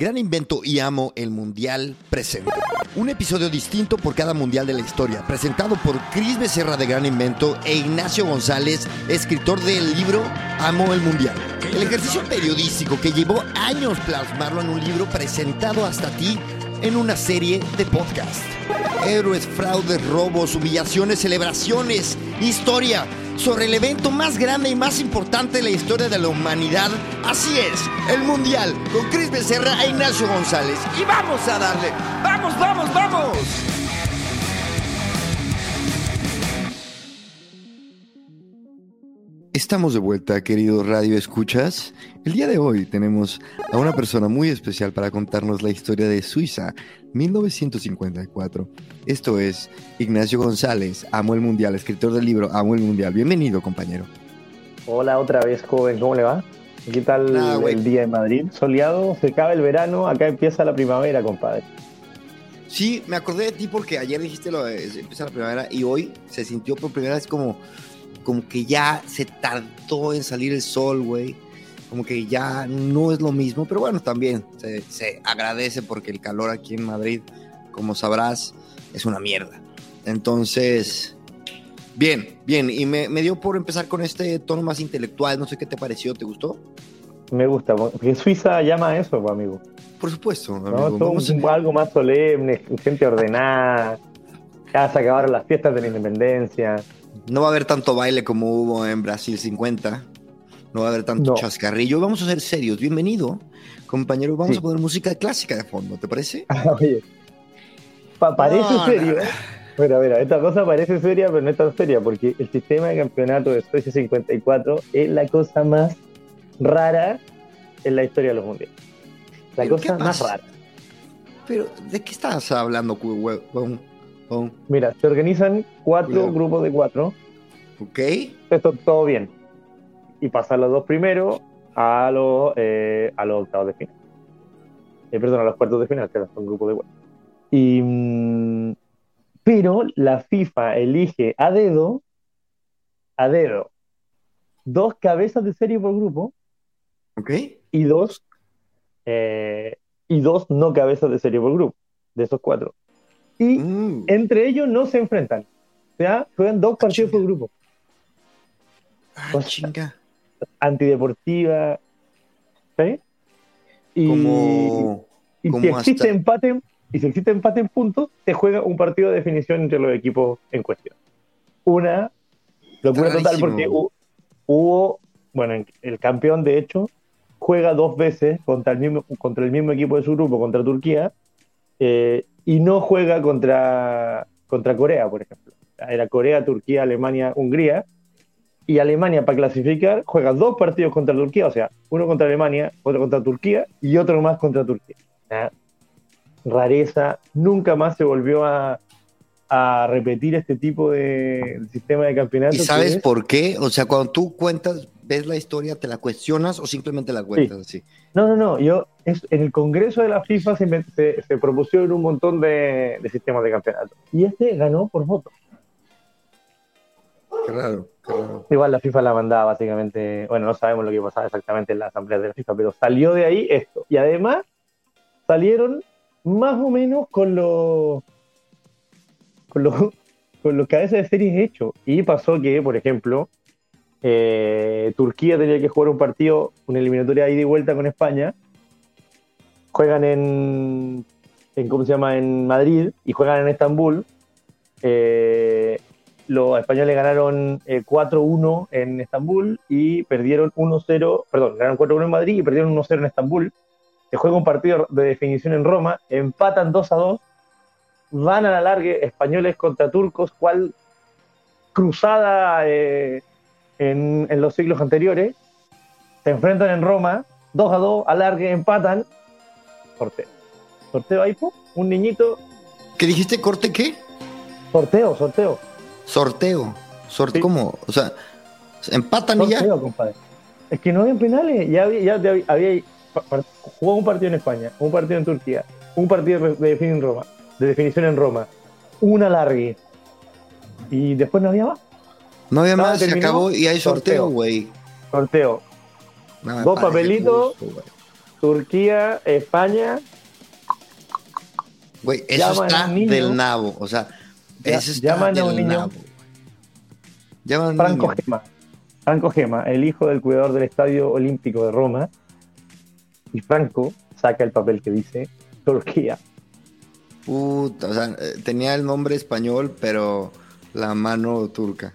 Gran Invento y Amo el Mundial presente. Un episodio distinto por cada mundial de la historia, presentado por Cris Becerra de Gran Invento e Ignacio González, escritor del libro Amo el Mundial. El ejercicio periodístico que llevó años plasmarlo en un libro presentado hasta ti en una serie de podcast. Héroes, fraudes, robos, humillaciones, celebraciones, historia sobre el evento más grande y más importante de la historia de la humanidad. Así es, el Mundial, con Chris Becerra e Ignacio González. Y vamos a darle, vamos, vamos, vamos. Estamos de vuelta, queridos Radio Escuchas. El día de hoy tenemos a una persona muy especial para contarnos la historia de Suiza, 1954. Esto es Ignacio González, Amo el Mundial, escritor del libro Amo el Mundial. Bienvenido, compañero. Hola otra vez, joven, ¿cómo le va? ¿Qué tal el día en Madrid? Soleado, se acaba el verano, acá empieza la primavera, compadre. Sí, me acordé de ti porque ayer dijiste lo de empieza la primavera y hoy se sintió por primera vez como como que ya se tardó en salir el sol, güey. Como que ya no es lo mismo, pero bueno, también se, agradece porque el calor aquí en Madrid, como sabrás, es una mierda. Entonces, bien, bien. Y me, dio por empezar con este tono más intelectual. No sé qué te pareció, ¿te gustó? Me gusta, porque Suiza llama a eso, amigo. Por supuesto, amigo. algo más solemne, gente ordenada. Ya se acabaron las fiestas de la independencia. No va a haber tanto baile como hubo en Brasil 50. No va a haber tanto chascarrillo. Vamos a ser serios. Bienvenido, compañero. Vamos a poner música clásica de fondo, ¿te parece? Oye, parece serio. Bueno, a ver, esta cosa parece seria, pero no es tan seria, porque el sistema de campeonato de Suecia 54 es la cosa más rara en la historia de los mundiales. La cosa más rara. Pero, ¿de qué estás hablando, Mira, se organizan cuatro grupos de cuatro. Ok. Esto todo bien. Y pasan los dos primeros a los, eh, a los octavos de final. Eh, perdón, a los cuartos de final, que son grupos de cuatro. Y, mm, pero la FIFA elige a dedo, a dedo, dos cabezas de serie por grupo. Ok. Y dos, eh, y dos no cabezas de serie por grupo, de esos cuatro y mm. entre ellos no se enfrentan. O sea, juegan dos partidos por grupo. Ah, chinga. Antideportiva. ¿Sí? Y, como, y si existe empate, y si existe empate en puntos, se juega un partido de definición entre los equipos en cuestión. Una locura total porque hubo, bueno, el campeón de hecho juega dos veces contra el mismo, contra el mismo equipo de su grupo, contra Turquía, eh, y no juega contra, contra Corea, por ejemplo. Era Corea, Turquía, Alemania, Hungría. Y Alemania, para clasificar, juega dos partidos contra Turquía, o sea, uno contra Alemania, otro contra Turquía y otro más contra Turquía. Rareza, nunca más se volvió a, a repetir este tipo de sistema de campeonato. ¿Y sabes por qué? O sea, cuando tú cuentas, ves la historia, ¿te la cuestionas o simplemente la cuentas así? No, no, no. Yo, es, en el Congreso de la FIFA se, se, propusieron un montón de, sistemas de campeonato. Y este ganó por voto. Qué raro, qué raro. Igual la FIFA la mandaba básicamente. Bueno, no sabemos lo que pasaba exactamente en la asamblea de la FIFA, pero salió de ahí esto. Y además salieron más o menos con los con los, con los cabezas de series hechos. Y pasó que, por ejemplo, eh, Turquía tenía que jugar un partido, una eliminatoria ida y vuelta con España. Juegan en, Madrid y juegan en Estambul. Eh, los españoles ganaron 4-1 eh, en Estambul y perdieron 1-0, perdón, ganaron 4-1 en Madrid y perdieron 1-0 en Estambul. Se juega un partido de definición en Roma, empatan 2-2, van a la larga españoles contra turcos, cual cruzada en, los siglos anteriores, se enfrentan en Roma, 2 a 2, alargue, empatan, sorteo. Sorteo ahí, un niñito. ¿Qué dijiste? ¿Corte qué? Sorteo, sorteo. Sorteo. Sorteo, ¿cómo? O sea, empatan y ya. compadre. Es que no había penales, ya había, ya había, jugado un partido en España, un partido en Turquía, un partido de definición en Roma, de definición en Roma, un alargue. Y después no había más. No había más, se acabó y hay sorteo, güey. Sorteo. Dos papelitos. Turquía, España. Güey, eso Llaman está a del nabo. O sea, Ya- eso está llaman a del un niño. nabo. Llaman a un Franco niño. Gema. Franco Gema, el hijo del cuidador del Estadio Olímpico de Roma. Y Franco saca el papel que dice Turquía. Puta, o sea, eh, tenía el nombre español, pero la mano turca.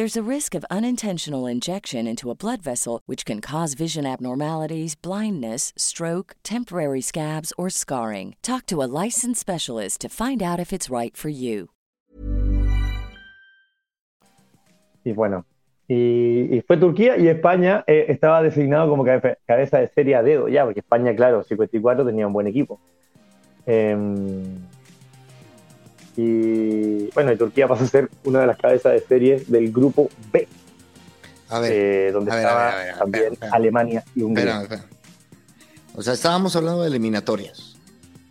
There's a risk of unintentional injection into a blood vessel, which can cause vision abnormalities, blindness, stroke, temporary scabs, or scarring. Talk to a licensed specialist to find out if it's right for you. Y bueno, y, y fue Turquía y España eh, estaba designado como cabe- cabeza de serie a dedo ya, porque España, claro, 54 tenía un buen equipo. Em, y bueno, y Turquía pasó a ser una de las cabezas de serie del grupo B, A ver, eh, donde a ver, estaba a ver, a ver, también espera, espera. Alemania y Hungría. espera. O sea, estábamos hablando de eliminatorias.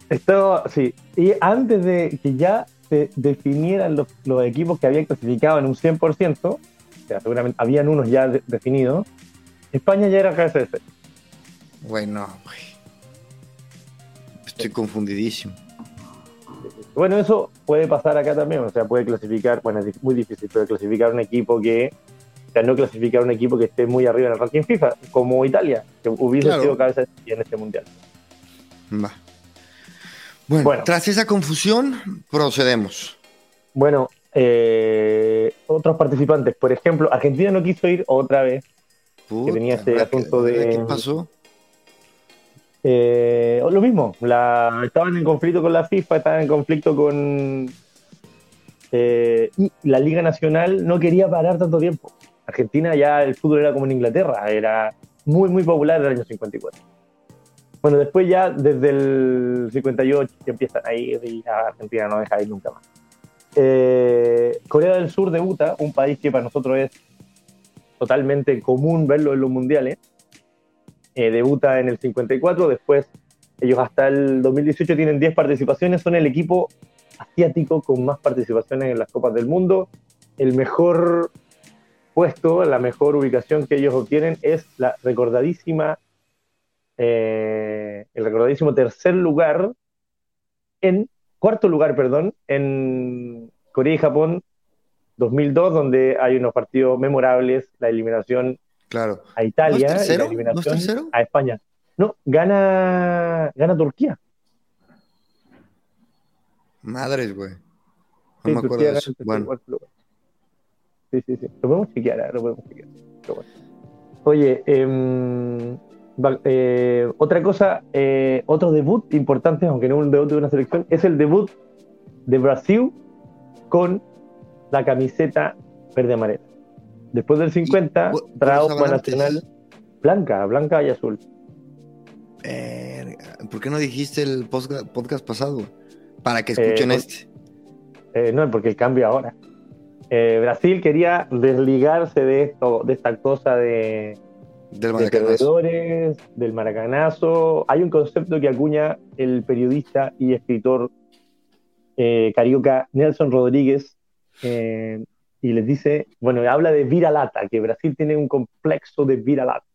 Esto, sí, y antes de que ya se definieran los, los equipos que habían clasificado en un 100%, o sea, seguramente habían unos ya de- definidos, España ya era cabeza de serie. Güey, no, güey. Estoy confundidísimo. Bueno, eso puede pasar acá también, o sea, puede clasificar, bueno, es muy difícil, pero clasificar un equipo que, o sea, no clasificar un equipo que esté muy arriba en el ranking FIFA, como Italia, que hubiese Claro. sido cabeza en este mundial. Va. Bueno, Bueno. tras esa confusión, procedemos. Bueno, eh, otros participantes, por ejemplo, Argentina no quiso ir otra vez, Puta, tenía este ¿verdad que- asunto de- ¿Qué pasó? Eh, lo mismo, la, estaban en conflicto con la FIFA, estaban en conflicto con... eh, y la Liga Nacional no quería parar tanto tiempo. Argentina ya el fútbol era como en Inglaterra, era muy, muy popular en el año 54. Bueno, después ya desde el 58 que empiezan a ir y ya Argentina no deja de ir nunca más. Eh, Corea del Sur debuta, un país que para nosotros es totalmente común verlo en los mundiales eh, debuta en el 54, después ellos hasta el 2018 tienen 10 participaciones, son el equipo asiático con más participaciones en las Copas del Mundo. El mejor puesto, la mejor ubicación que ellos obtienen es la recordadísima, eh, el recordadísimo tercer lugar en, cuarto lugar, perdón, en Corea y Japón 2002, donde hay unos partidos memorables, la eliminación Claro. a Italia ¿No es tercero? y la eliminación ¿No es tercero? a España. No, gana, gana Turquía. Madres, güey. No Sí, me acuerdo de eso. Bueno. Sí, sí, sí. Lo podemos chequear, ¿eh? lo podemos chequear. Bueno. Oye, em, eh, otra cosa, eh, otro debut importante, aunque no un debut de una selección, es el debut de Brasil con la camiseta verde-amarela. Después del 50, ¿cu- cuál trauma nacional blanca, blanca y azul. Verga, ¿Por qué no dijiste el podcast pasado? Para que escuchen Eh, este. Eh, no, porque el cambio ahora. Eh, Brasil quería desligarse de esto, de esta cosa de, Del de Maracanazo. del maracanazo. Hay un concepto que acuña el periodista y escritor carioca Nelson Rodríguez y les dice, bueno, habla de viralata, que Brasil tiene un complejo de viralata.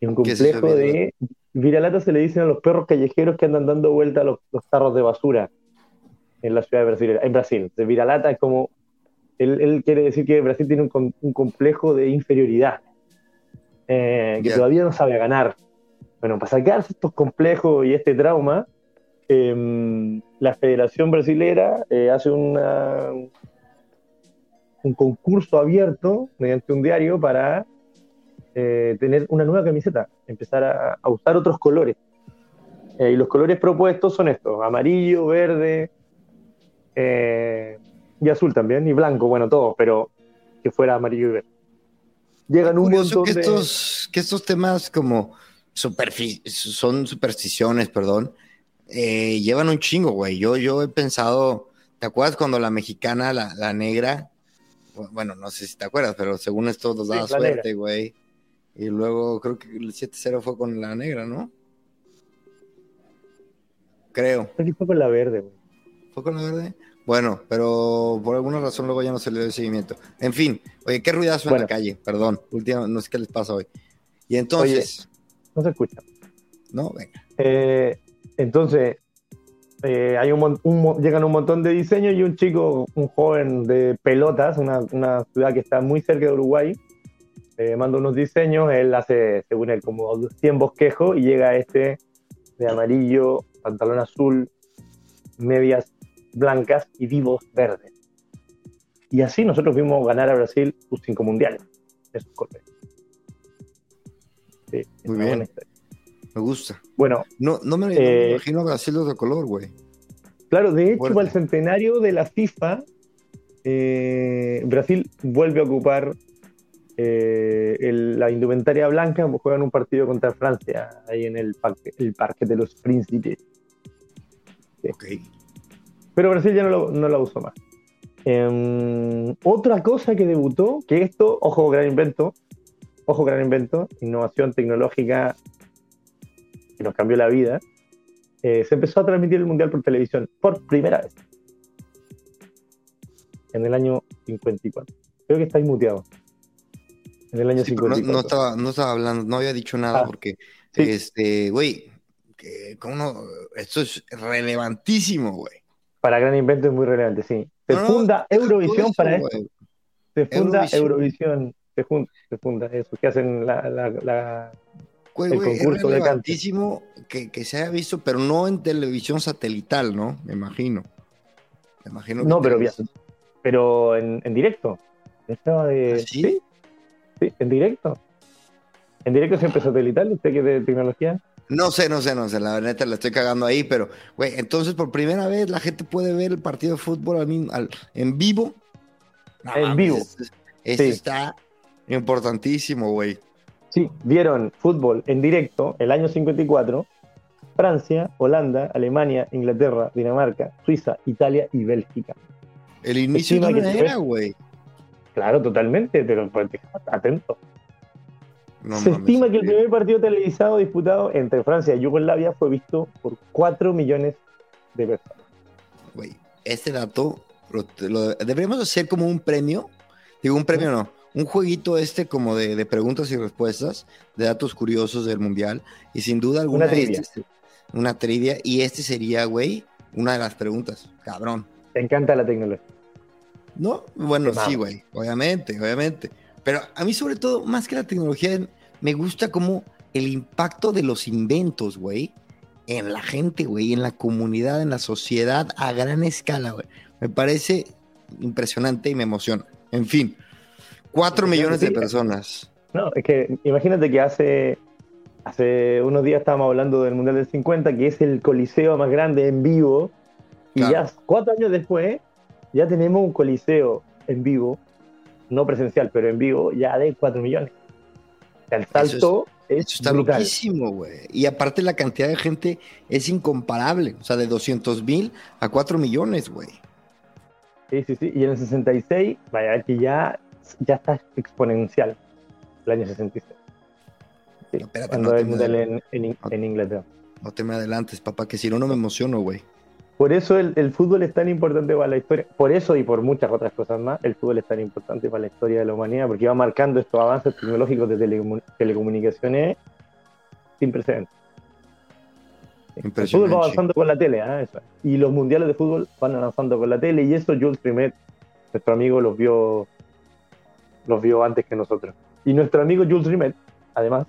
Un ¿Qué es eso, complejo de viralata se le dicen a los perros callejeros que andan dando vuelta a los, los tarros de basura en la ciudad de Brasil. En Brasil, de viralata es como él, él quiere decir que Brasil tiene un, un complejo de inferioridad, eh, que Ya. todavía no sabe ganar. Bueno, para sacarse estos complejos y este trauma, eh, la Federación Brasilera eh, hace una, un concurso abierto mediante un diario para eh, tener una nueva camiseta, empezar a, a usar otros colores. Eh, y los colores propuestos son estos, amarillo, verde eh, y azul también, y blanco, bueno, todos, pero que fuera amarillo y verde. Llegan un montón que de... estos, que estos temas como son supersticiones, perdón, eh, llevan un chingo, güey. Yo, yo he pensado, ¿te acuerdas cuando la mexicana, la, la negra, bueno, no sé si te acuerdas, pero según esto nos daba suerte, güey. Y luego creo que el 7-0 fue con la negra, ¿no? Creo. Fue con la verde, güey. ¿Fue con la verde? Bueno, pero por alguna razón luego ya no se le dio seguimiento. En fin, oye, qué ruidazo en la calle, perdón. Última, no sé qué les pasa hoy. Y entonces, No se escucha. no, venga. Eh, entonces, eh, hay un, un llegan un montón de diseños y un chico, un joven de Pelotas, una, una ciudad que está muy cerca de Uruguay, eh, manda unos diseños, él hace, según él, como 100 bosquejos y llega este de amarillo, pantalón azul, medias blancas y vivos verdes. Y así nosotros vimos ganar a Brasil sus cinco mundiales. Esos colores. Sí, Muy bien. buena historia. Me gusta. Bueno, No, no me, no me Eh, imagino a Brasil de otro color, güey. Claro, de hecho, Fuerte. para el centenario de la FIFA, eh, Brasil vuelve a ocupar eh, el- la indumentaria blanca, juegan un partido contra Francia, ahí en el parque, el parque de los Príncipes. Ok. Pero Brasil ya no, lo, no la usó más. Em, otra cosa que debutó, que esto, ojo, gran invento, ojo, gran invento, innovación tecnológica que nos cambió la vida, eh, se empezó a transmitir el Mundial por televisión por primera vez. En el año 54. Creo que estáis muteado. En el año Sí, pero no, 54. no estaba, no estaba hablando, no había dicho nada Ah, porque, sí. este, güey. Esto es relevantísimo, güey. Para gran invento es muy relevante, sí. Se No, funda Eurovisión eso, para esto. güey. Se funda Eurovisión. Eurovisión. Se, funda, se funda eso, que hacen la, la- la- Güey, El güey, es concurso de que, que se haya visto, pero no en televisión satelital, ¿no? Me imagino. Me imagino No, pero pero en, en directo. Estaba de. ¿Ah, sí? sí, en directo. En directo siempre satelital, usted que es de tecnología. No sé, no sé, no sé, la neta la estoy cagando ahí, pero, güey, entonces por primera vez la gente puede ver el partido de fútbol al mismo- al- en vivo. No En mames, vivo. Sí. está importantísimo, güey. Sí, vieron fútbol en directo el año 54. Francia, Holanda, Alemania, Inglaterra, Dinamarca, Suiza, Italia y Bélgica. El inicio de una era, güey. Claro, totalmente, pero pues, atento. No Se mames, estima que el primer partido televisado disputado entre Francia y Yugoslavia fue visto por 4 millones de personas. Güey, este dato lo, lo- deberíamos hacer como un premio. Digo, un premio no. Un jueguito este como de, de preguntas y respuestas, de datos curiosos del mundial. Y sin duda alguna, Una trivia. este- una trivia. Y este sería, güey, una de las preguntas. Cabrón. Te encanta la tecnología. ¿No? Bueno, sí, güey. Obviamente, obviamente. Pero a mí, sobre todo, más que la tecnología, me gusta como el impacto de los inventos, güey, en la gente, güey, en la comunidad, en la sociedad a gran escala, güey. Me parece impresionante y me emociona. En fin, cuatro millones de personas. No, es que imagínate que hace, hace unos días estábamos hablando del Mundial del 50, que es el coliseo más grande en vivo, y Claro. ya cuatro años después ya tenemos un coliseo en vivo, no presencial, pero en vivo, ya de 4 millones. El salto es, Eso está brutal. loquísimo, güey. Y aparte la cantidad de gente es incomparable. O sea, de 200 mil a 4 millones, güey. Sí, sí, sí. Y en el 66, vaya, que ya, ya está exponencial, el año 66. Sí, No, espérate, cuando no el Mundial en, en, en Inglaterra. No te me adelantes, papá, que si no, no me emociono, güey. Por eso el, el fútbol es tan importante para la historia. Por eso y por muchas otras cosas más, el fútbol es tan importante para la historia de la humanidad, porque va marcando estos avances tecnológicos de telecomu- telecomunicaciones sin precedentes. El fútbol va avanzando con la tele. Eso es. y los mundiales de fútbol van avanzando con la tele, y eso Jules Rimet, nuestro amigo, los vio, los vio antes que nosotros. Y nuestro amigo Jules Rimet, además,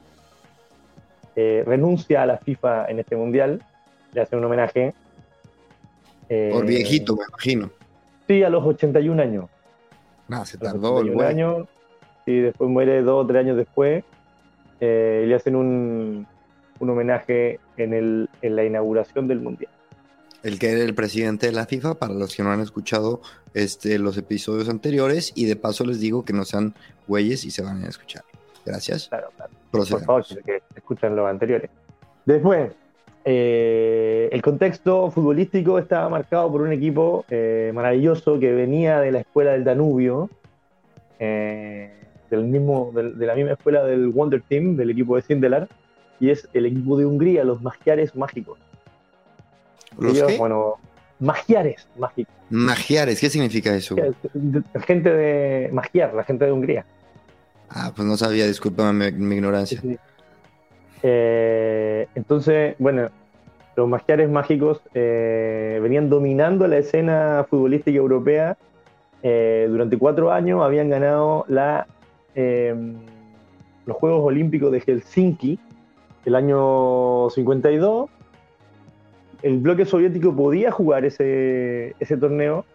eh, renuncia a la FIFA en este mundial, le hace un homenaje. eh, Por viejito, me imagino. Sí, a los 81 años. No, se tardó el un güey. año y después muere dos o tres años después. eh, y le hacen un, un homenaje en, el, en la inauguración del Mundial. El que era el presidente de la FIFA, para los que no han escuchado este, los episodios anteriores, y de paso les digo que no sean güeyes y se van a escuchar. Gracias. Claro, claro. Por favor, que escuchan los anteriores. Después, eh, el contexto futbolístico estaba marcado por un equipo eh, maravilloso que venía de la escuela del Danubio, eh, del mismo, del- de la misma escuela del Wonder Team, del equipo de Sindelar, y es el equipo de Hungría, los Magiares Mágicos. ¿Los Ellos, qué? bueno, Magiares Mágicos. Magiares, ¿qué significa eso? Gente de Magiar, la gente de Hungría. Ah, pues no sabía, discúlpame mi, mi ignorancia. Sí, sí. Eh, entonces, bueno, los magiares mágicos eh, venían dominando la escena futbolística europea. Eh, durante cuatro años habían ganado la, eh, los Juegos Olímpicos de Helsinki el año 52. El bloque soviético podía jugar ese, ese torneo,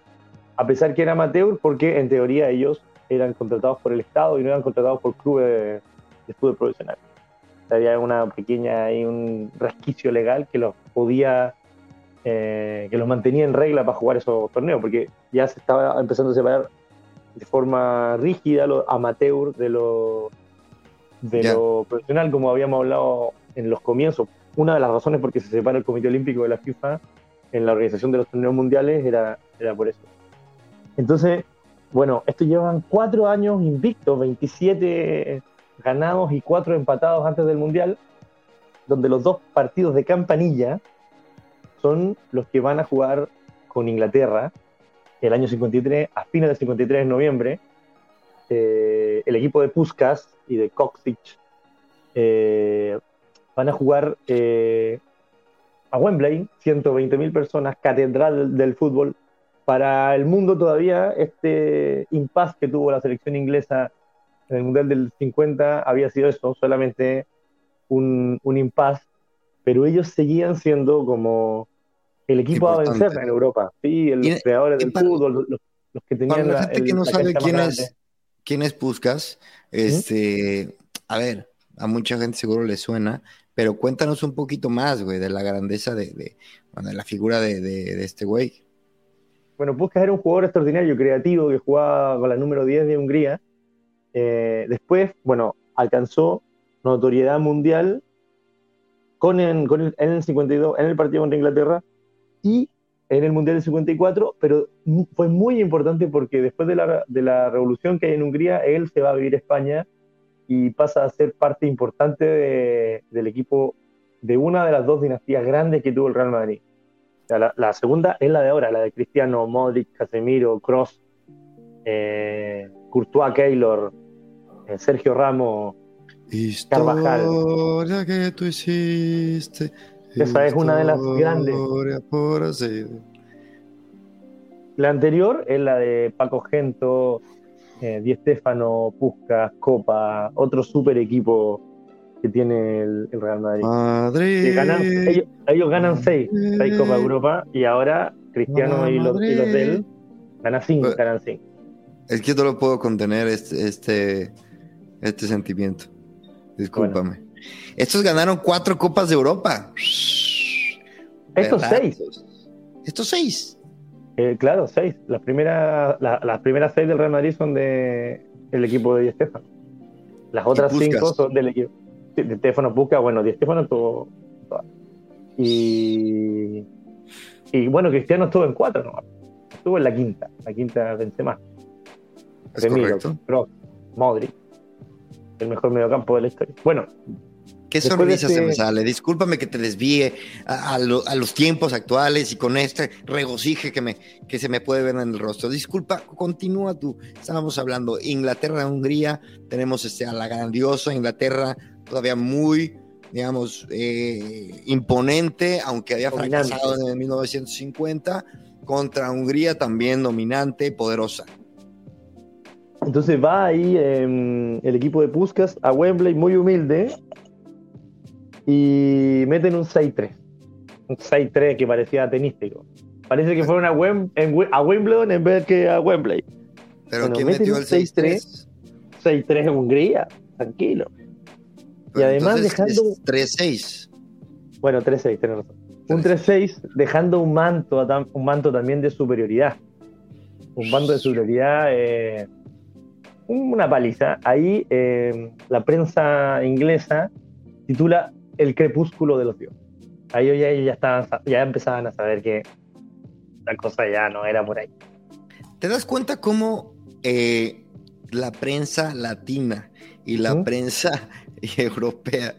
a pesar que era amateur, porque en teoría ellos eran contratados por el Estado y no eran contratados por clubes de, fútbol profesional. Había una pequeña ahí un resquicio legal que los podía eh, que los mantenía en regla para jugar esos torneos porque ya se estaba empezando a separar de forma rígida lo amateur de lo de lo profesional como habíamos hablado en los comienzos una de las razones por qué se separa el Comité Olímpico de la FIFA en la organización de los torneos mundiales era, era por eso entonces bueno estos llevan cuatro años invictos 27 ganados y cuatro empatados antes del Mundial, donde los dos partidos de campanilla son los que van a jugar con Inglaterra el año 53, a fines del 53 en noviembre. Eh, el equipo de Puskas y de Koksic eh, van a jugar eh, a Wembley, 120.000 personas, catedral del, fútbol. Para el mundo todavía, este impasse que tuvo la selección inglesa en el Mundial del 50 había sido eso, solamente un, un impasse, pero ellos seguían siendo como el equipo a Importante. vencer en Europa, sí, el- los creadores del para- fútbol, los, los que tenían Para la la, gente el- que no la sabe quién es, quién es Puskas, este, a ver, a mucha gente seguro le suena, pero cuéntanos un poquito más, güey, de la grandeza de, de, bueno, de la figura de, de- este güey. Bueno, Puskas era un jugador extraordinario, creativo, que jugaba con la número 10 de Hungría. Eh, después, bueno, alcanzó notoriedad mundial con en, con el- en el 52, en el partido contra Inglaterra y en el Mundial del 54, pero fue muy importante porque después de la, de la revolución que hay en Hungría, él se va a vivir a España y pasa a ser parte importante de- del equipo de una de las dos dinastías grandes que tuvo el Real Madrid. O sea, la, la segunda es la de ahora, la de Cristiano, Modric, Casemiro, Cross, Courtois, Keylor, eh, Sergio Ramos. Carvajal. Historia que tú hiciste. Esa es una de las grandes. por. La anterior es la de Paco Gento, eh, Di Stéfano, Puskas, Copa, otro super equipo que tiene el, el Real Madrid. Madrid. Ganan- ellos, ellos ganan seis, seis Copa Europa y ahora Cristiano y los, y los de él ganan cinco, Pues- ganan cinco. Es que no lo puedo contener este, este, este sentimiento. Discúlpame. Estos ganaron cuatro copas de Europa. Estos seis, Estos seis. Eh, claro, seis. Las primeras, la- las primeras seis del Real Madrid son de el equipo de Di Stéfano. Las otras cinco son del equipo sí, de Puskas. Bueno, Di Stéfano estuvo todas. Y, y bueno, Cristiano estuvo en cuatro, ¿no? Estuvo en la quinta, la quinta Benzema. Es. Kroos, Modric, el mejor mediocampo de la historia. Bueno, Qué sonrisa se este- me sale. Discúlpame que te desvíe a, a lo- a los tiempos actuales y con este regocije que, me, que se me puede ver en el rostro. Disculpa, continúa tú. Estábamos hablando Inglaterra, Hungría. Tenemos este, a la grandiosa Inglaterra, todavía muy, digamos, eh, imponente, aunque había Dominante. fracasado en el 1950. Contra Hungría también dominante, poderosa. entonces va ahí em, el equipo de Puskas a Wembley, muy humilde, y meten un 6-3. Un 6-3 que parecía tenístico. Parece que fueron a, Wem- en a Wimbledon en vez que a Wembley. ¿Pero Bueno, quién meten metió el 6-3? 6-3 Hungría, tranquilo. Pero además dejando- es 3-6. Bueno, 3-6, tenés razón. Un 3-6 dejando un manto, un manto también de superioridad. Un manto de superioridad, eh, una paliza. Ahí eh, la prensa inglesa titula El crepúsculo de los dioses. Ahí ya, ellos ya, estaban, sa- ya empezaban a saber que la cosa ya no era por ahí. ¿Te das cuenta cómo eh, la prensa latina y la prensa europea,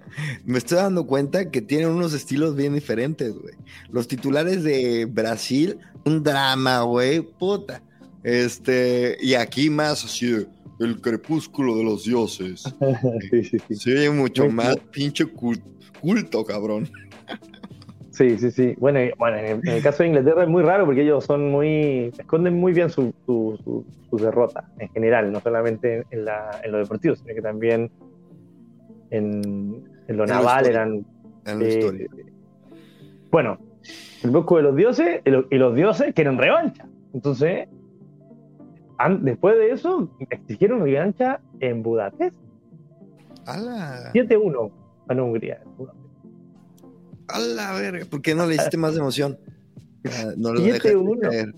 me estoy dando cuenta que tienen unos estilos bien diferentes, güey? Los titulares de Brasil, un drama, güey, puta. Este, y aquí más así, el crepúsculo de los dioses. sí, sí, sí. Sí, mucho más pinche cul- culto, cabrón. Sí, sí, sí. Bueno, bueno en, el, caso de Inglaterra es muy raro porque ellos son muy. esconden muy bien su, su, derrota en general, no solamente en, la, en, lo deportivo, sino que también en, lo naval eran. En la eh. Bueno, el bosco de los dioses y los dioses quieren revancha. Entonces, después de eso, exigieron revancha en Budapest. 7-1 van a Hungría. A la verga, ¿por qué no le hiciste más emoción? Ah, no 7-1.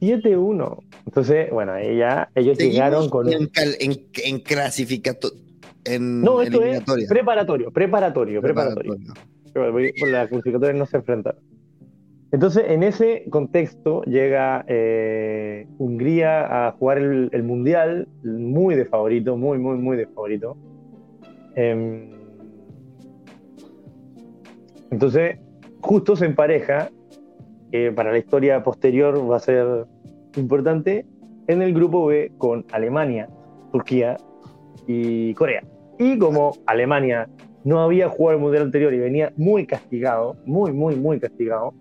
7-1. Entonces, bueno, ahí ya ellos Seguimos llegaron con. En, en, en clasificatorio. En no, esto es preparatorio, preparatorio, preparatorio. preparatorio. Por la clasificatoria no se enfrentaron. Entonces, en ese contexto llega eh, Hungría a jugar el, el, Mundial muy de favorito, muy, muy, muy de favorito. Eh, entonces, justo se empareja, que para la historia posterior va a ser importante, en el grupo B con Alemania, Turquía y Corea. Y como Alemania no había jugado el mundial anterior y venía muy castigado, muy, muy, muy castigado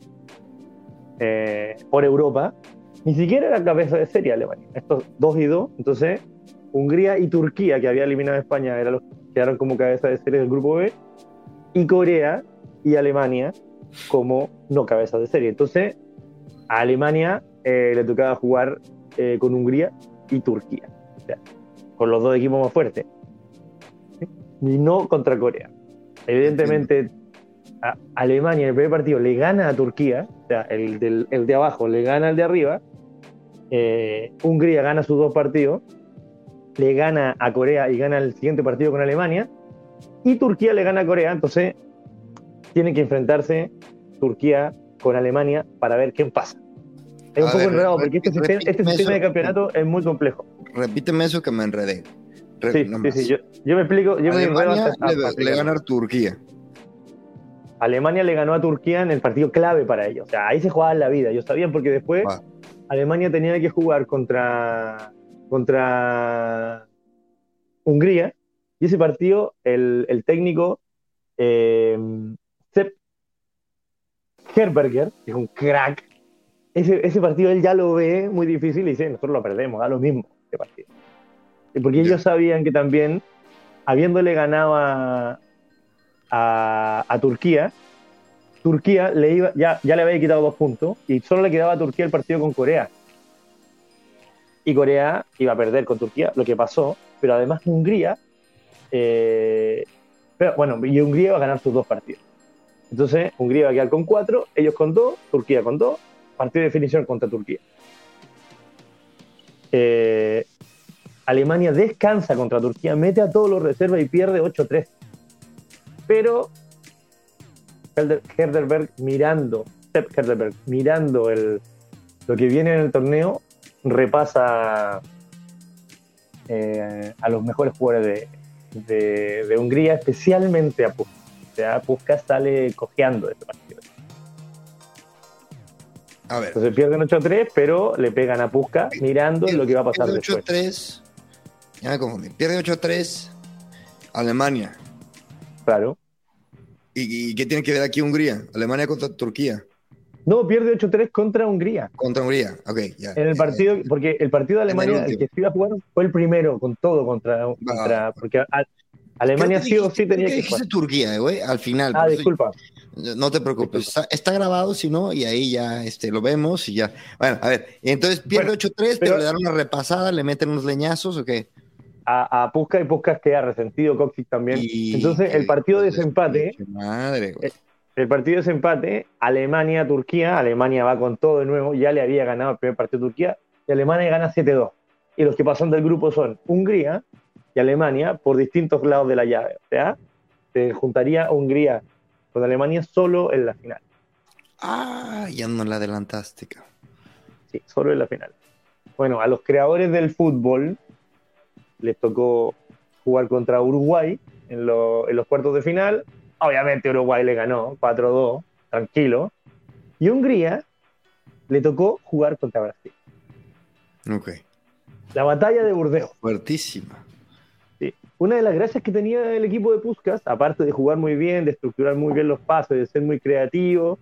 eh, por Europa, ni siquiera era cabeza de serie Alemania. Estos dos y dos, entonces Hungría y Turquía, que había eliminado a España, eran los, quedaron como cabeza de serie del grupo B, y Corea y Alemania como no cabeza de serie. Entonces, a Alemania eh, le tocaba jugar eh, con Hungría y Turquía, o sea, con los dos equipos más fuertes y no contra Corea. Evidentemente, a Alemania en el primer partido le gana a Turquía, o sea, el, del- el de abajo le gana al de arriba, eh, Hungría gana sus dos partidos, le gana a Corea y gana el siguiente partido con Alemania, y Turquía le gana a Corea, entonces tienen que enfrentarse Turquía con Alemania para ver quién pasa. Es un poco enredado porque este, sistema, este sistema de campeonato es muy complejo. Repíteme eso que me enredé. Re- Sí, sí, yo, yo me explico, yo me enredo Alemania hasta- le, le explicarlo. gana a Turquía. Alemania le ganó a Turquía en el partido clave para ellos. O sea, ahí se jugaba la vida. Ellos sabían porque después. Alemania tenía que jugar contra, contra Hungría. Y ese partido, el, el técnico eh, Sepp Herberger, que es un crack, ese, ese partido él ya lo ve muy difícil y dice, nosotros lo perdemos, da lo mismo este partido. Y porque ellos sabían que también, habiéndole ganado a, a, a Turquía, Turquía le iba, ya, ya le había quitado dos puntos y solo le quedaba a Turquía el partido con Corea. Y Corea iba a perder con Turquía, lo que pasó, pero además Hungría, eh, pero, bueno, y Hungría iba a ganar sus dos partidos. Entonces, Hungría va a quedar con cuatro, ellos con dos, Turquía con dos, partido de definición contra Turquía. Eh, Alemania descansa contra Turquía, mete a todos los reservas y pierde 8-3. Pero Herder- Herderberg mirando, Sepp Herderberg mirando el, lo que viene en el torneo, repasa eh, a los mejores jugadores de, de- Hungría, especialmente a Puskas. O sea, Puskas sale cojeando de este partido. A ver. Entonces pierden 8-3, pero le pegan a Puskas mirando lo que va a pasar Pierde después. 8-3. Ya me confundí. Pierde 8-3 Alemania. Claro. ¿Y, y qué tiene que ver aquí Hungría? Alemania contra Turquía. No, pierde 8-3 contra Hungría. Contra Hungría. Ok, ya. En el partido, porque el partido de el Alemania, el, último. que se iba a jugar, fue el primero con todo contra. contra- porque a- Alemania sí o sí tenía que jugar. Turquía, güey, al final. Ah, eso- disculpa. No te preocupes, está, está grabado, si no, y ahí ya este, lo vemos y ya. Bueno, a ver, entonces pierde Bueno, 8-3, pero, pero- le dan una repasada, le meten unos leñazos, ¿o qué? A, a Puskas y Puskas queda resentido, Coxic también. Y- Entonces, el partido de desempate, Madre, güey. el partido de desempate, Alemania-Turquía, Alemania va con todo de nuevo, ya le había ganado el primer partido a Turquía, y Alemania gana 7-2. Y los que pasan del grupo son Hungría y Alemania por distintos lados de la llave. O sea, se juntaría Hungría con Alemania solo en la final. Ah, ya no la adelantaste. Sí, solo en la final. Bueno, a los creadores del fútbol les tocó jugar contra Uruguay en, lo- en los cuartos de final. Obviamente Uruguay le ganó 4-2, tranquilo. Y Hungría le tocó jugar contra Brasil. Ok, La batalla de Burdeos. fuertísima. Una de las gracias que tenía el equipo de Puskas, aparte de jugar muy bien, de estructurar muy bien los pases, de ser muy creativos,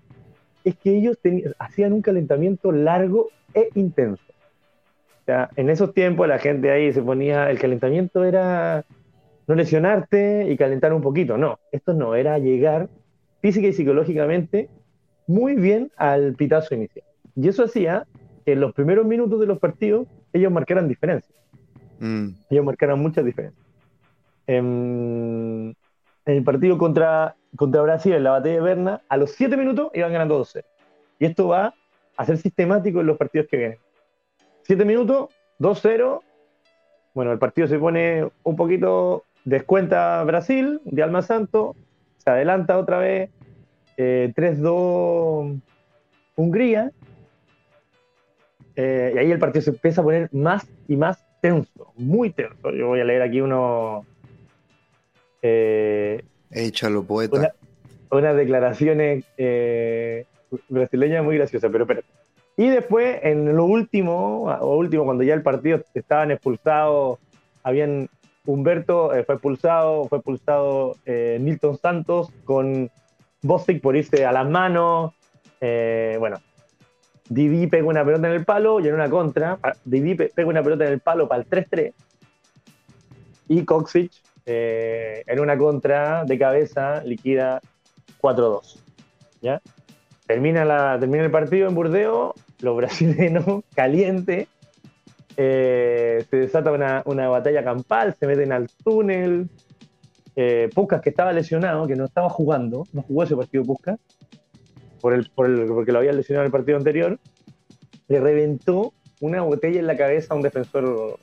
es que ellos hacían un calentamiento largo e intenso. O sea, en esos tiempos la gente ahí se ponía, el calentamiento era no lesionarte y calentar un poquito, no, esto no, era llegar física y psicológicamente muy bien al pitazo inicial. Y eso hacía que en los primeros minutos de los partidos ellos marcaran diferencias Mm, ellos marcaron muchas diferencias. En, en el partido contra, contra Brasil, en la batalla de Berna, a los 7 minutos iban ganando 12. Y esto va a ser sistemático en los partidos que vienen. 7 minutos, 2-0. Bueno, el partido se pone un poquito, descuenta Brasil de Alma Santo, se adelanta otra vez, eh, 3-2 Hungría, eh, y ahí el partido se empieza a poner más y más tenso, muy tenso. Yo voy a leer aquí uno, eh, échalo, poeta. Una- unas declaraciones eh, brasileñas muy graciosas, pero espérate. Y después, en lo último, o último, cuando ya el partido estaban expulsados, habían Humberto eh, fue expulsado, fue expulsado eh, Nilton Santos con Bostic por irse a las manos. eh, bueno, Didi pega una pelota en el palo y en una contra, pe- pega una pelota en el palo para el 3-3 y Koksic eh, en una contra de cabeza liquida 4-2. ¿ya? Termina, la, termina el partido en Burdeos, los brasileños calientes, eh, se desata una, una batalla campal, se meten al túnel. Eh, que estaba lesionado, que no estaba jugando, no jugó ese partido Puskas, por el, por el- porque lo había lesionado en el partido anterior, le reventó una botella en la cabeza a un defensor.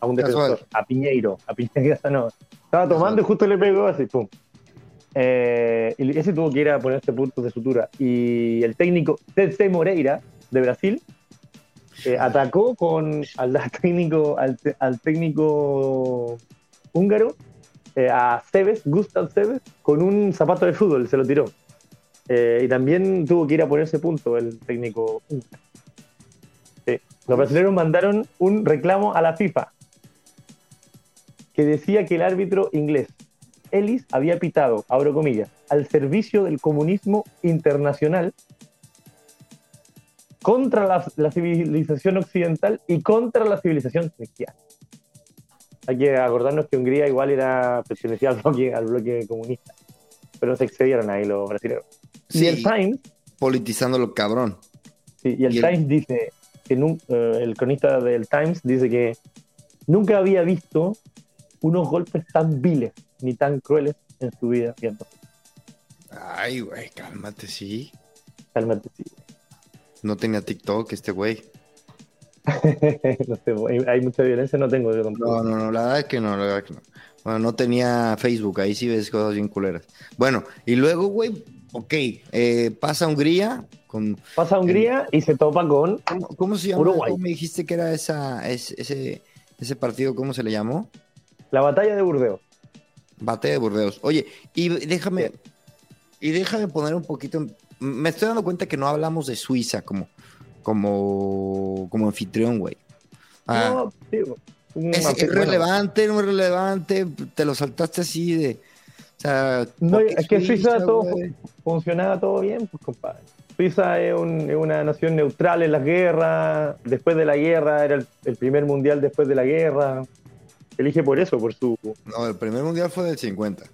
A un defensor, a Piñeiro. A Piñeiro no. Estaba tomando y justo le pegó así, pum. Eh, y ese tuvo que ir a ponerse puntos de sutura. Y el técnico Tete Moreira, de Brasil, eh, atacó con al, al técnico, al, técnico húngaro, eh, a Cebes, Gustav Cebes, con un zapato de fútbol, se lo tiró. Y también tuvo que ir a ponerse punto el técnico húngaro. Sí. Los brasileños mandaron un reclamo a la FIFA que decía que el árbitro inglés Ellis había pitado, abro comillas, al servicio del comunismo internacional contra la, la civilización occidental y contra la civilización cristiana. Hay que acordarnos que Hungría igual era pertenecía al bloque, al bloque comunista, pero se excedieron ahí los brasileños. Sí. Y el Times, Politizándolo cabrón. sí, y el Y el- Times dice, que eh, el cronista del Times dice que nunca había visto unos golpes tan viles ni tan crueles en su vida viendo. Ay, güey, cálmate, sí. Realmente sí. No tenía TikTok este güey. no sé, hay, hay mucha violencia, no tengo yo. No, no, no, la verdad es que no, la verdad es que no. Bueno, no tenía Facebook, ahí sí ves cosas bien culeras. Bueno, y luego, güey, ok, eh, pasa Hungría con... Pasa a Hungría y se topa con ¿Cómo, cómo se llama? Uruguay. ¿Cómo me dijiste que era esa, es- ese, ese partido? ¿Cómo se le llamó? La batalla de Burdeos. Bate de Burdeos. Oye, y déjame, y déjame poner un poquito. Me estoy dando cuenta que no hablamos de Suiza como, como, como anfitrión, güey. Ah, No, un es, es relevante, no es relevante. Te lo saltaste así de. O sea, No, ¿por qué es que Suiza todo güey? funcionaba todo bien, pues compadre. Suiza es, un- es una nación neutral en las guerras. Después de la guerra, era el, el primer mundial después de la guerra. Se elige por eso, por su... No, el primer mundial fue del 50.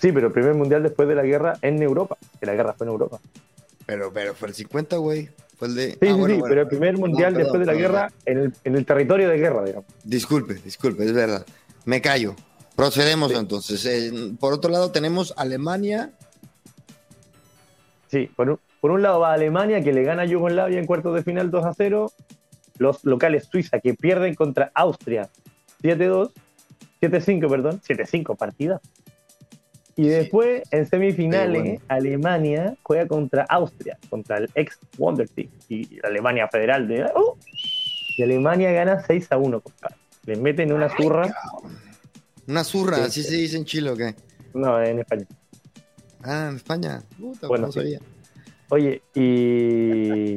Sí, pero el primer mundial después de la guerra en Europa, que la guerra fue en Europa. Pero, pero fue el 50, güey. Fue el de... Sí, Ah, sí, bueno, sí, bueno, pero el primer mundial No, después de la perdón, guerra en el, en el territorio de guerra, digamos. Disculpe, disculpe, es verdad. Me callo. Procedemos entonces. Eh, por otro lado tenemos Alemania. Sí, por un, por un lado va Alemania, que le gana a Yugoslavia en cuartos de final 2 a 0. Los locales Suiza, que pierden contra Austria 7-2. 7-5, perdón. 7-5 partidas. Y Sí. después, en semifinales, bueno. Alemania juega contra Austria, contra el ex Wonder Team. Y Alemania federal de. ¡Oh! Y Alemania gana 6 a 1, compadre. Le meten una zurra. Una zurra, Sí, así sí. se dice en Chile o qué. No, en España. Ah, en España. Puta, Bueno, no sí. sabía. Oye, y,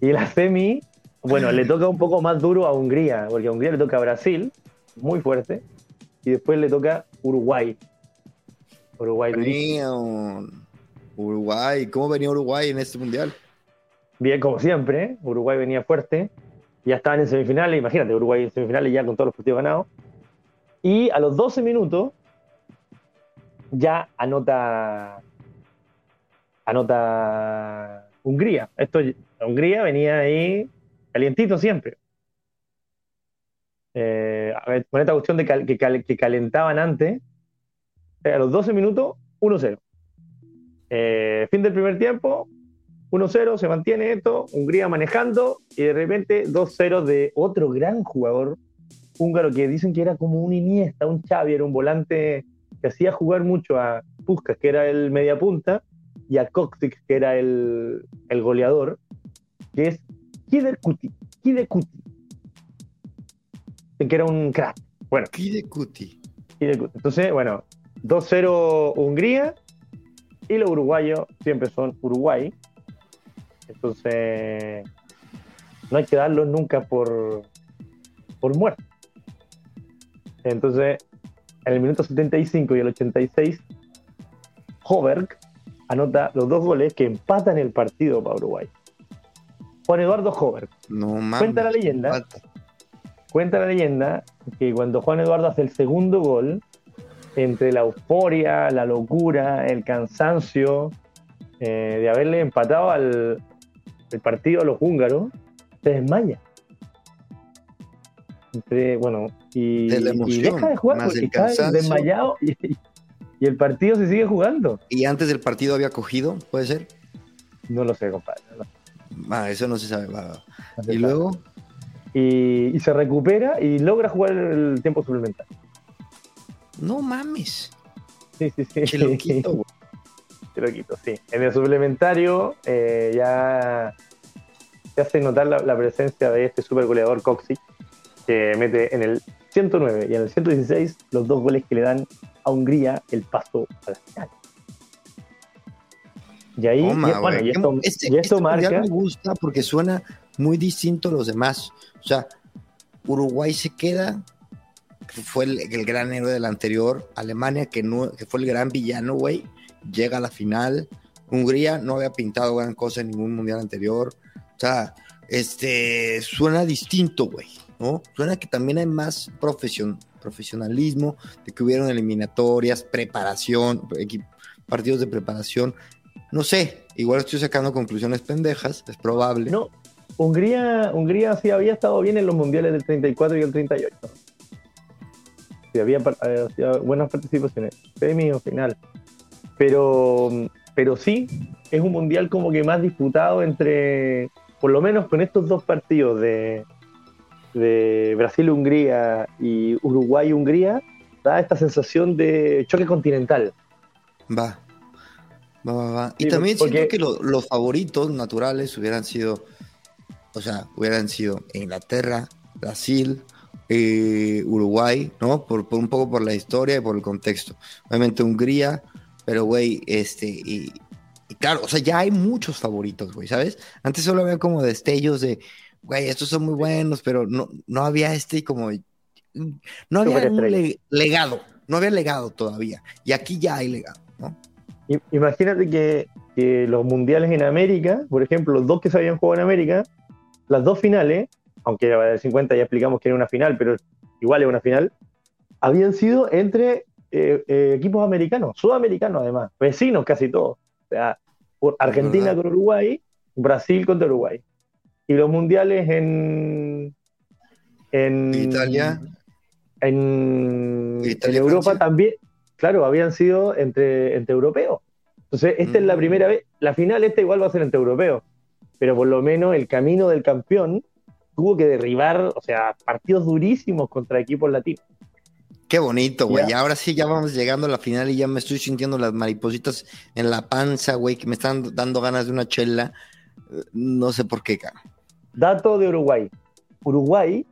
y la semi, bueno, le toca un poco más duro a Hungría, porque a Hungría le toca a Brasil, muy fuerte, y después le toca Uruguay. Uruguay Uruguay. ¿Cómo venía Uruguay en este mundial? Bien, como siempre, ¿eh? Uruguay venía fuerte, ya estaban en semifinales, imagínate, Uruguay en semifinales ya con todos los partidos ganados. Y a los 12 minutos ya anota anota Hungría. Esto, Hungría venía ahí calientito siempre. Eh, a ver, con esta cuestión de cal- que, cal- que calentaban antes, eh, a los 12 minutos, 1-0. Eh, fin del primer tiempo, 1-0, se mantiene esto, Hungría manejando y de repente 2-0 de otro gran jugador húngaro que dicen que era como un Iniesta, un Xavi, era un volante que hacía jugar mucho a Puskas, que era el mediapunta, y a Koksik, que era el, el goleador, que es Kider Kuti. Kider Kuti. Que era un crack. Bueno, Kide. Entonces, bueno, 2-0 Hungría y los uruguayos siempre son Uruguay. Entonces, no hay que darlos nunca por, por muerto. Entonces, en el minuto 75 y el 86, Hoberg anota los dos goles que empatan el partido para Uruguay. Juan Eduardo Hoberg. No mames. Cuenta la leyenda. Falta. Cuenta la leyenda que cuando Juan Eduardo hace el segundo gol, entre la euforia, la locura, el cansancio eh, de haberle empatado al el partido a los húngaros, se desmaya. Entre, bueno, y, De y deja de jugar porque está desmayado y, y el partido se sigue jugando. Y antes del partido había cogido, ¿puede ser? No lo sé, compadre. no lo sé. Ah, eso no se sabe. va, Y luego, y, y se recupera y logra jugar el tiempo suplementario. no mames. Sí, sí, sí. Qué loquito, güey. Qué loquito, sí. En el suplementario eh, ya se hace notar la, la presencia de este super goleador Coxy, que mete en el 109 y en el 116 los dos goles que le dan a Hungría el paso a la final. Y ahí, Toma, y, bueno, y esto, Este- y esto este mundial marca. me gusta porque suena muy distinto a los demás. O sea, Uruguay se queda, que fue el, el gran héroe del anterior. Alemania, que, no, que fue el gran villano, güey, llega a la final. Hungría no había pintado gran cosa en ningún mundial anterior. O sea, este, suena distinto, güey, ¿no? Suena que también hay más profesion- profesionalismo, de que hubieron eliminatorias, preparación, partidos de preparación. No sé, igual estoy sacando conclusiones pendejas, es probable. No, Hungría, Hungría sí había estado bien en los mundiales del 34 y el 38. Sí, había, hacía buenas participaciones, semi o final. Pero, pero sí, es un mundial como que más disputado entre, por lo menos con estos dos partidos de, de Brasil-Hungría y Uruguay-Hungría, da esta sensación de choque continental. Va. Va, va, va. Y Sí, también porque- siento que lo- los favoritos naturales hubieran sido, o sea, hubieran sido Inglaterra, Brasil, eh, Uruguay, ¿no? Por, por un poco por la historia y por el contexto. Obviamente Hungría, pero güey, este, y, y claro, o sea, ya hay muchos favoritos, güey, ¿sabes? Antes solo había como destellos de, güey, estos son muy buenos, pero no, no había este como, no había un le- legado, no había legado todavía. Y aquí ya hay legado, ¿no? Imagínate que, que los mundiales en América, por ejemplo, los dos que se habían jugado en América, las dos finales, aunque la del 50 ya explicamos que era una final, pero igual es una final, habían sido entre eh, eh, equipos americanos, sudamericanos además, vecinos casi todos. O sea, Argentina con Uruguay, Brasil contra Uruguay. Y los mundiales en. En Italia. En, Europa también, claro, habían sido entre, entre europeos. Entonces, esta es la mm. primera vez. La final, esta igual va a ser entre europeos. Pero por lo menos el camino del campeón tuvo que derribar, o sea, partidos durísimos contra equipos latinos. Qué bonito, güey. Ahora sí ya vamos llegando a la final y ya me estoy sintiendo las maripositas en la panza, güey, que me están dando ganas de una chela. No sé por qué, cara. Dato de Uruguay. Uruguay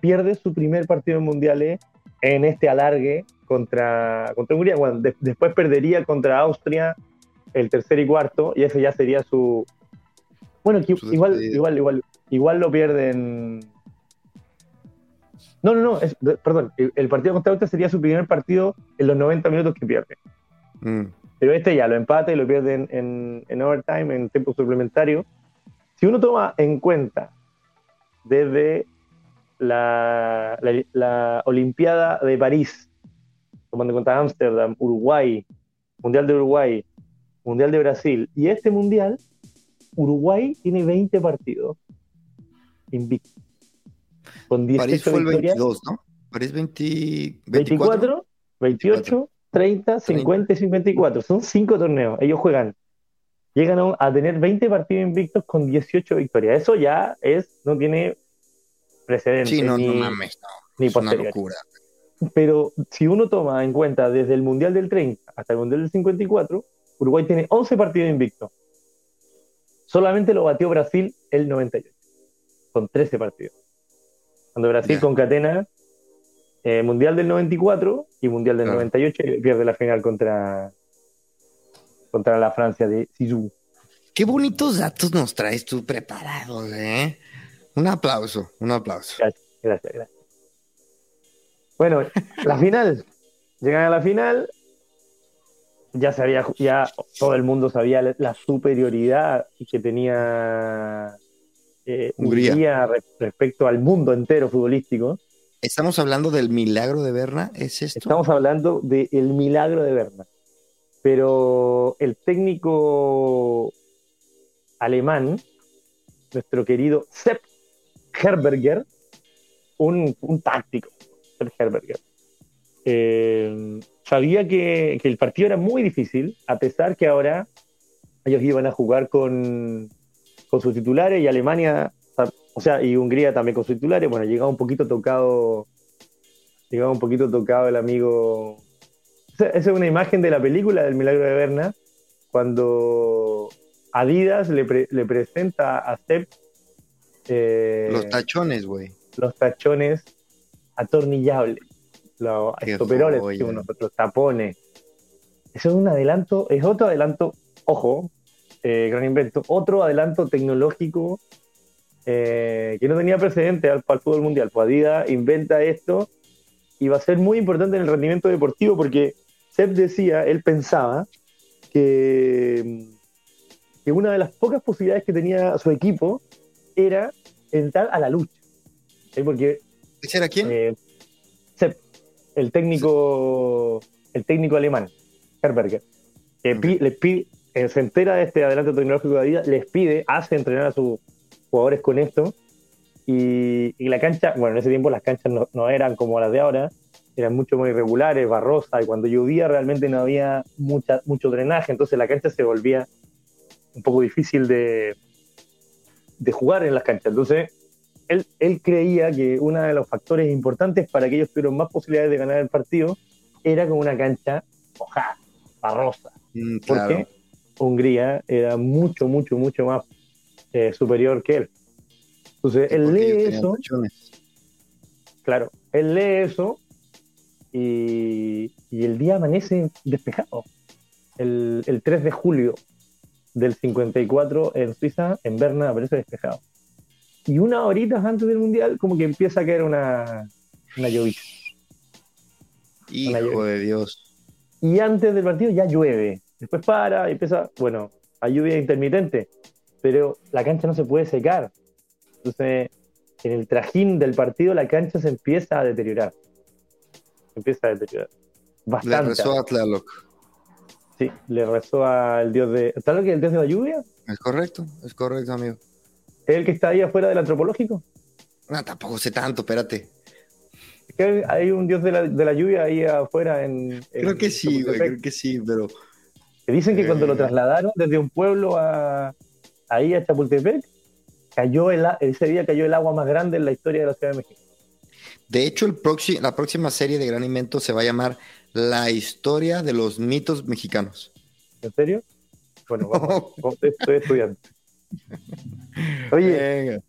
pierde su primer partido en mundiales en este alargue contra, contra Hungría. Bueno, después perdería contra Austria el tercer y cuarto, y ese ya sería su. Bueno, igual, igual, igual, igual lo pierden no, no, no, perdón, el, partido contra Austria sería su primer partido en los 90 minutos que pierde. Mm. Pero este ya lo empata y lo pierde en, en, overtime, en tiempo suplementario. Si uno toma en cuenta desde la, la, Olimpiada de París, tomando en cuenta Ámsterdam, Uruguay, Mundial de Uruguay, Mundial de Brasil y este Mundial, Uruguay tiene 20 partidos invictos. París fue el 22, ¿no? París 24, 28, 30, 50 y 54. Son cinco torneos. Ellos juegan. Llegan a, tener 20 partidos invictos con 18 victorias. Eso ya es, no tiene precedentes. Sí, no, ni, no mames, Ni es una locura. Pero si uno toma en cuenta desde el Mundial del 30 hasta el Mundial del 54, Uruguay tiene 11 partidos invictos. Solamente lo batió Brasil el 98, con 13 partidos. Cuando Brasil concatena eh, Mundial del 94 y Mundial del 98 y pierde la final contra, contra la Francia de Sisu. Qué bonitos datos nos traes tú preparados, ¿eh? Un aplauso, un aplauso. Gracias, gracias, gracias. Bueno, la final. Llegan a la final. Ya sabía, ya todo el mundo sabía la superioridad que tenía eh, Hungría. respecto al mundo entero futbolístico. ¿Estamos hablando del milagro de Berna? ¿Es esto? Estamos hablando del milagro de Berna. Pero el técnico alemán, nuestro querido Sepp Herberger, un, táctico, Herberger, eh, sabía que, que el partido era muy difícil, a pesar que ahora ellos iban a jugar con, con sus titulares y Alemania, o sea, y Hungría también con sus titulares. Bueno, llegaba un poquito tocado, llegaba un poquito tocado el amigo. esa es una imagen de la película del Milagro de Berna, cuando Adidas le, presenta a Sepp eh, los tachones, güey. Los tachones atornillables, los estoperoles, los tapones. Eso es un adelanto, es otro adelanto, ojo, eh, gran invento. Otro adelanto tecnológico eh, que no tenía precedente al, el fútbol mundial. Pues Adidas inventa esto y va a ser muy importante en el rendimiento deportivo porque Sepp decía, él pensaba que, que una de las pocas posibilidades que tenía su equipo era entrar a la lucha. Porque, ¿Ese era quién? Eh, Sepp, el técnico, el técnico alemán, Herberger, que le pide, eh, se entera de este adelanto tecnológico de vida, les pide, hace entrenar a sus jugadores con esto. Y, la cancha, bueno, en ese tiempo las canchas no, eran como las de ahora, eran mucho más irregulares, barrosas, y cuando llovía realmente no había mucha, mucho drenaje, entonces la cancha se volvía un poco difícil de, de jugar en las canchas. Entonces, él, él creía que uno de los factores importantes para que ellos tuvieran más posibilidades de ganar el partido era con una cancha mojada, barrosa. Mm, ¿Por qué? Hungría era mucho, mucho, mucho más eh, superior que él. Entonces, él lee eso. Claro, él lee eso y, el día amanece despejado. El, 3 de julio del 54 en Suiza, en Berna, aparece despejado. Y unas horitas antes del Mundial, como que empieza a caer una, una llovizna. Hijo de Dios. Y antes del partido ya llueve después para y empieza, bueno, hay lluvia intermitente, pero la cancha no se puede secar. Entonces, en el trajín del partido la cancha se empieza a deteriorar. Se empieza a deteriorar. Bastante. Le rezó a Tlaloc. Sí, le rezó al dios de. ¿Tlaloc es el dios de la lluvia? Es correcto, es correcto, amigo. ¿Es el que está ahí afuera del antropológico? No, tampoco sé tanto, espérate. Es que hay un dios de la, de la lluvia ahí afuera en. Creo en que sí, güey, creo que sí, pero. Que dicen que cuando Eh. lo trasladaron desde un pueblo a ahí a Chapultepec, cayó el, ese día cayó el agua más grande en la historia de la Ciudad de México. De hecho, el proxi- la próxima serie de Gran Invento se va a llamar La historia de los mitos mexicanos. ¿En serio? Bueno, vamos, vamos, estoy estudiando. Oye, Venga.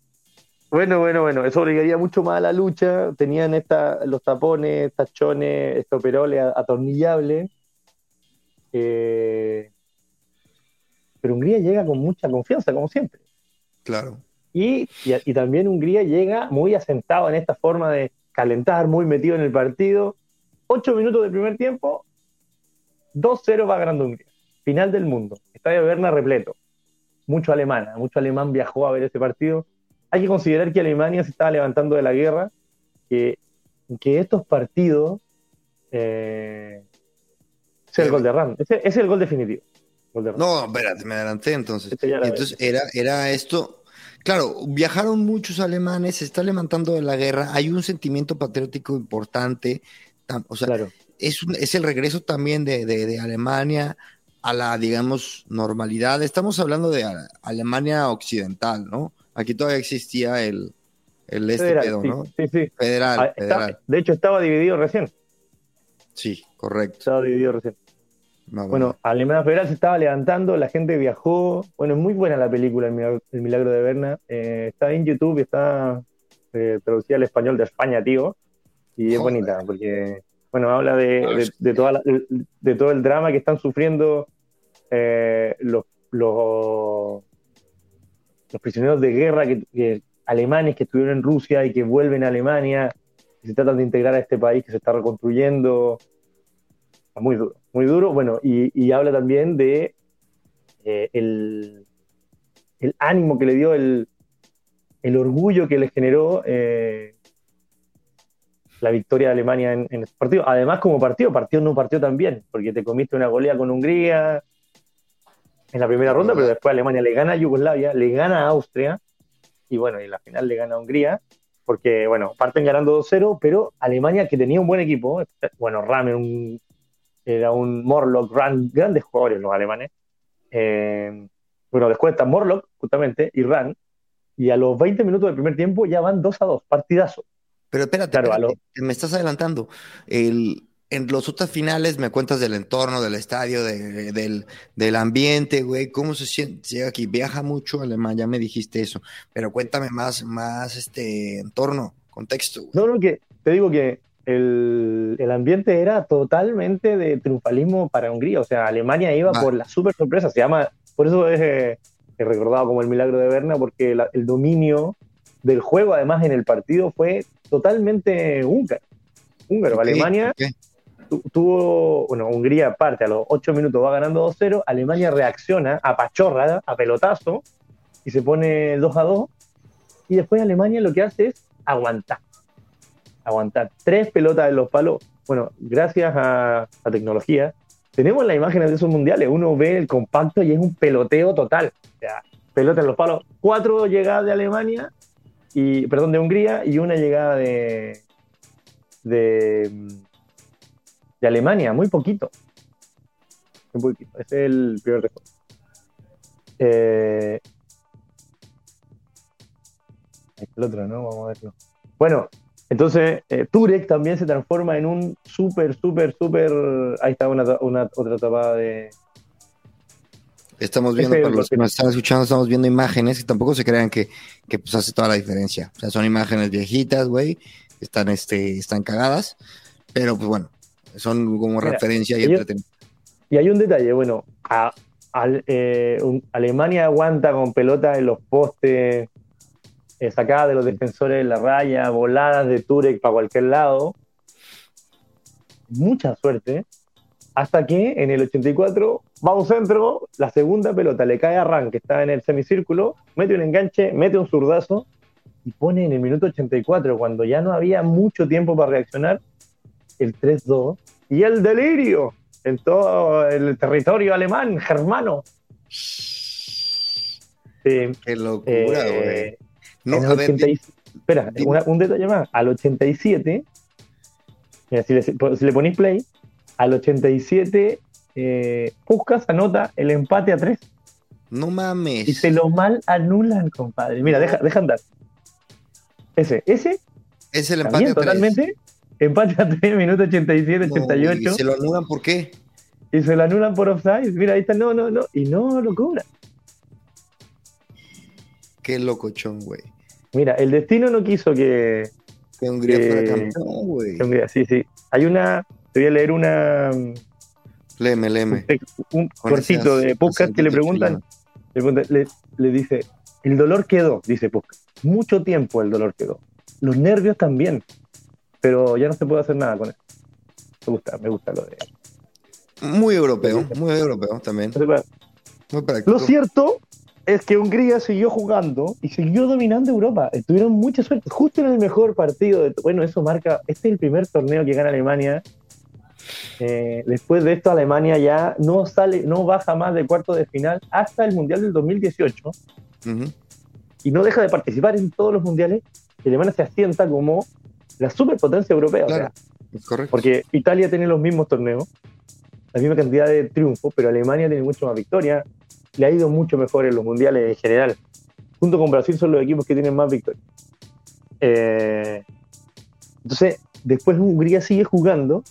bueno, bueno, bueno, eso obligaría mucho más a la lucha. Tenían esta, los tapones, tachones, estoperoles atornillables. Eh, pero Hungría llega con mucha confianza, como siempre. Claro. Y, y, y también Hungría llega muy asentado en esta forma de calentar, muy metido en el partido. Ocho minutos del primer tiempo, 2-0 va ganando Hungría. Final del mundo. Estadio Berna repleto. Mucho alemán, mucho alemán viajó a ver ese partido. Hay que considerar que Alemania se estaba levantando de la guerra, que, que estos partidos eh, es el gol de Ram. Ese, ese es el gol definitivo. Gol de Ram. No, espérate, me adelanté entonces. Este Entonces era, era esto. Claro, viajaron muchos alemanes, se está levantando de la guerra, hay un sentimiento patriótico importante. O sea, claro. es, un- es el regreso también de, de- de Alemania a la, digamos, normalidad. Estamos hablando de a- Alemania occidental, ¿no? Aquí todavía existía el, el este Federal, pedo, sí, ¿no? sí, sí. Federal, Ah, está- federal. de hecho, estaba dividido recién. Sí, correcto. Estaba dividido recién. No, Bueno, Alemania Federal se estaba levantando, la gente viajó. Bueno, es muy buena la película El Milagro, El Milagro de Berna. Eh, está en YouTube, está eh, traducida al español de España, tío. Y es Joder. bonita, porque, bueno, habla de, de- de toda la- de todo el drama que están sufriendo eh, los, los, prisioneros de guerra que, alemanes que estuvieron en Rusia y que vuelven a Alemania, que se tratan de integrar a este país que se está reconstruyendo. Muy duro, muy duro. Bueno, y, y habla también de eh, el, el ánimo que le dio, el, el orgullo que le generó eh, la victoria de Alemania en, en este partido. Además, como partido, partido no partió tan bien, porque te comiste una golea con Hungría en la primera ronda, pero después Alemania le gana a Yugoslavia, le gana a Austria, y bueno, y en la final le gana a Hungría, porque bueno, parten ganando 2-0, pero Alemania que tenía un buen equipo, bueno, Ram era un, era un Morlock, gran- grandes jugadores los alemanes. Eh, bueno, después está Morlock, justamente, y Ran, y a los 20 minutos del primer tiempo ya van 2 a 2, partidazo. Pero espérate, Claro, a espérate, me estás adelantando. El, en los otras finales me cuentas del entorno, del estadio, de- del, del ambiente, güey, cómo se siente. Llega aquí, viaja mucho Alemán, ya me dijiste eso, pero cuéntame más, más este entorno, contexto, güey. No, no, que te digo que el, el ambiente era totalmente de triunfalismo para Hungría, o sea, Alemania iba Va. por la super sorpresa, se llama, por eso es, eh, recordado como el milagro de Berna, porque la- el dominio del juego, además en el partido, fue totalmente húngaro. Húngaro, Ok, Alemania. Tu- tuvo, bueno, Hungría parte a los 8 minutos va ganando 2-0, Alemania reacciona a pachorra, a pelotazo, y se pone 2 a 2, y después Alemania lo que hace es aguantar. Aguantar. Tres pelotas en los palos. Bueno, gracias a la tecnología, tenemos las imágenes de esos mundiales. Uno ve el compacto y es un peloteo total. O sea, pelota en los palos. Cuatro llegadas de Alemania, y, perdón, de Hungría, y una llegada de, de, de Alemania, muy poquito. Muy poquito. Es el primer récord. Eh, el otro, ¿no? Vamos a verlo. Bueno, entonces eh, Turek también se transforma en un súper, súper, súper. Ahí está una, una otra tapada de. Estamos viendo, para los que nos están escuchando, estamos viendo imágenes que tampoco se crean que, que pues hace toda la diferencia. O sea, son imágenes viejitas, güey, están, este, están cagadas, pero pues bueno, son como Mira, referencia y entretenimiento. Y hay un detalle, bueno, a- eh, un- Alemania aguanta con pelota en los postes, eh, sacada de los defensores de la raya, voladas de Turek para cualquier lado. Mucha suerte. Hasta que en el 84 va a un centro, la segunda pelota le cae a Ran, que está en el semicírculo, mete un enganche, mete un zurdazo y pone en el minuto 84, cuando ya no había mucho tiempo para reaccionar, el 3-2 y el delirio en todo el territorio alemán, germano. Qué locura, eh, güey. no, espera, un detalle más. Al 87, si, le, si le ponéis play, al 87, eh, Puskas anota el empate a 3. No mames. Y se lo mal anulan, compadre. Mira, deja, deja andar. Ese, ese. Es el empate a 3. Totalmente. Empate a 3, minuto 87, 88. ¿Y se lo anulan por qué? Y se lo anulan por offside. Mira, ahí está, no, no, no. Y no lo cobra. Qué locochón, güey. Mira, el destino no quiso que. Que Hungría fuera campeón, güey. sí, sí. Hay una. Te voy a leer una. Leme, leme. Un, cortito de podcast que le preguntan. Le, le, dice: El dolor quedó, dice Puskas. Mucho tiempo el dolor quedó. Los nervios también. Pero ya no se puede hacer nada con eso. Me gusta, me gusta lo de. Muy europeo, muy europeo también. Muy práctico. Lo cierto es que Hungría siguió jugando y siguió dominando Europa. Tuvieron mucha suerte. Justo en el mejor partido. De, bueno, eso marca. Este es el primer torneo que gana Alemania. Eh, después de esto, Alemania ya no sale, no baja más de cuarto de final hasta el Mundial del 2018. Y no deja de participar en todos los mundiales. Alemania se asienta como la superpotencia europea. Claro, correcto. Porque Italia tiene los mismos torneos, la misma cantidad de triunfos, pero Alemania tiene mucho más victorias le ha ido mucho mejor en los mundiales en general. Junto con Brasil son los equipos que tienen más victorias. Eh, entonces, después Hungría sigue jugando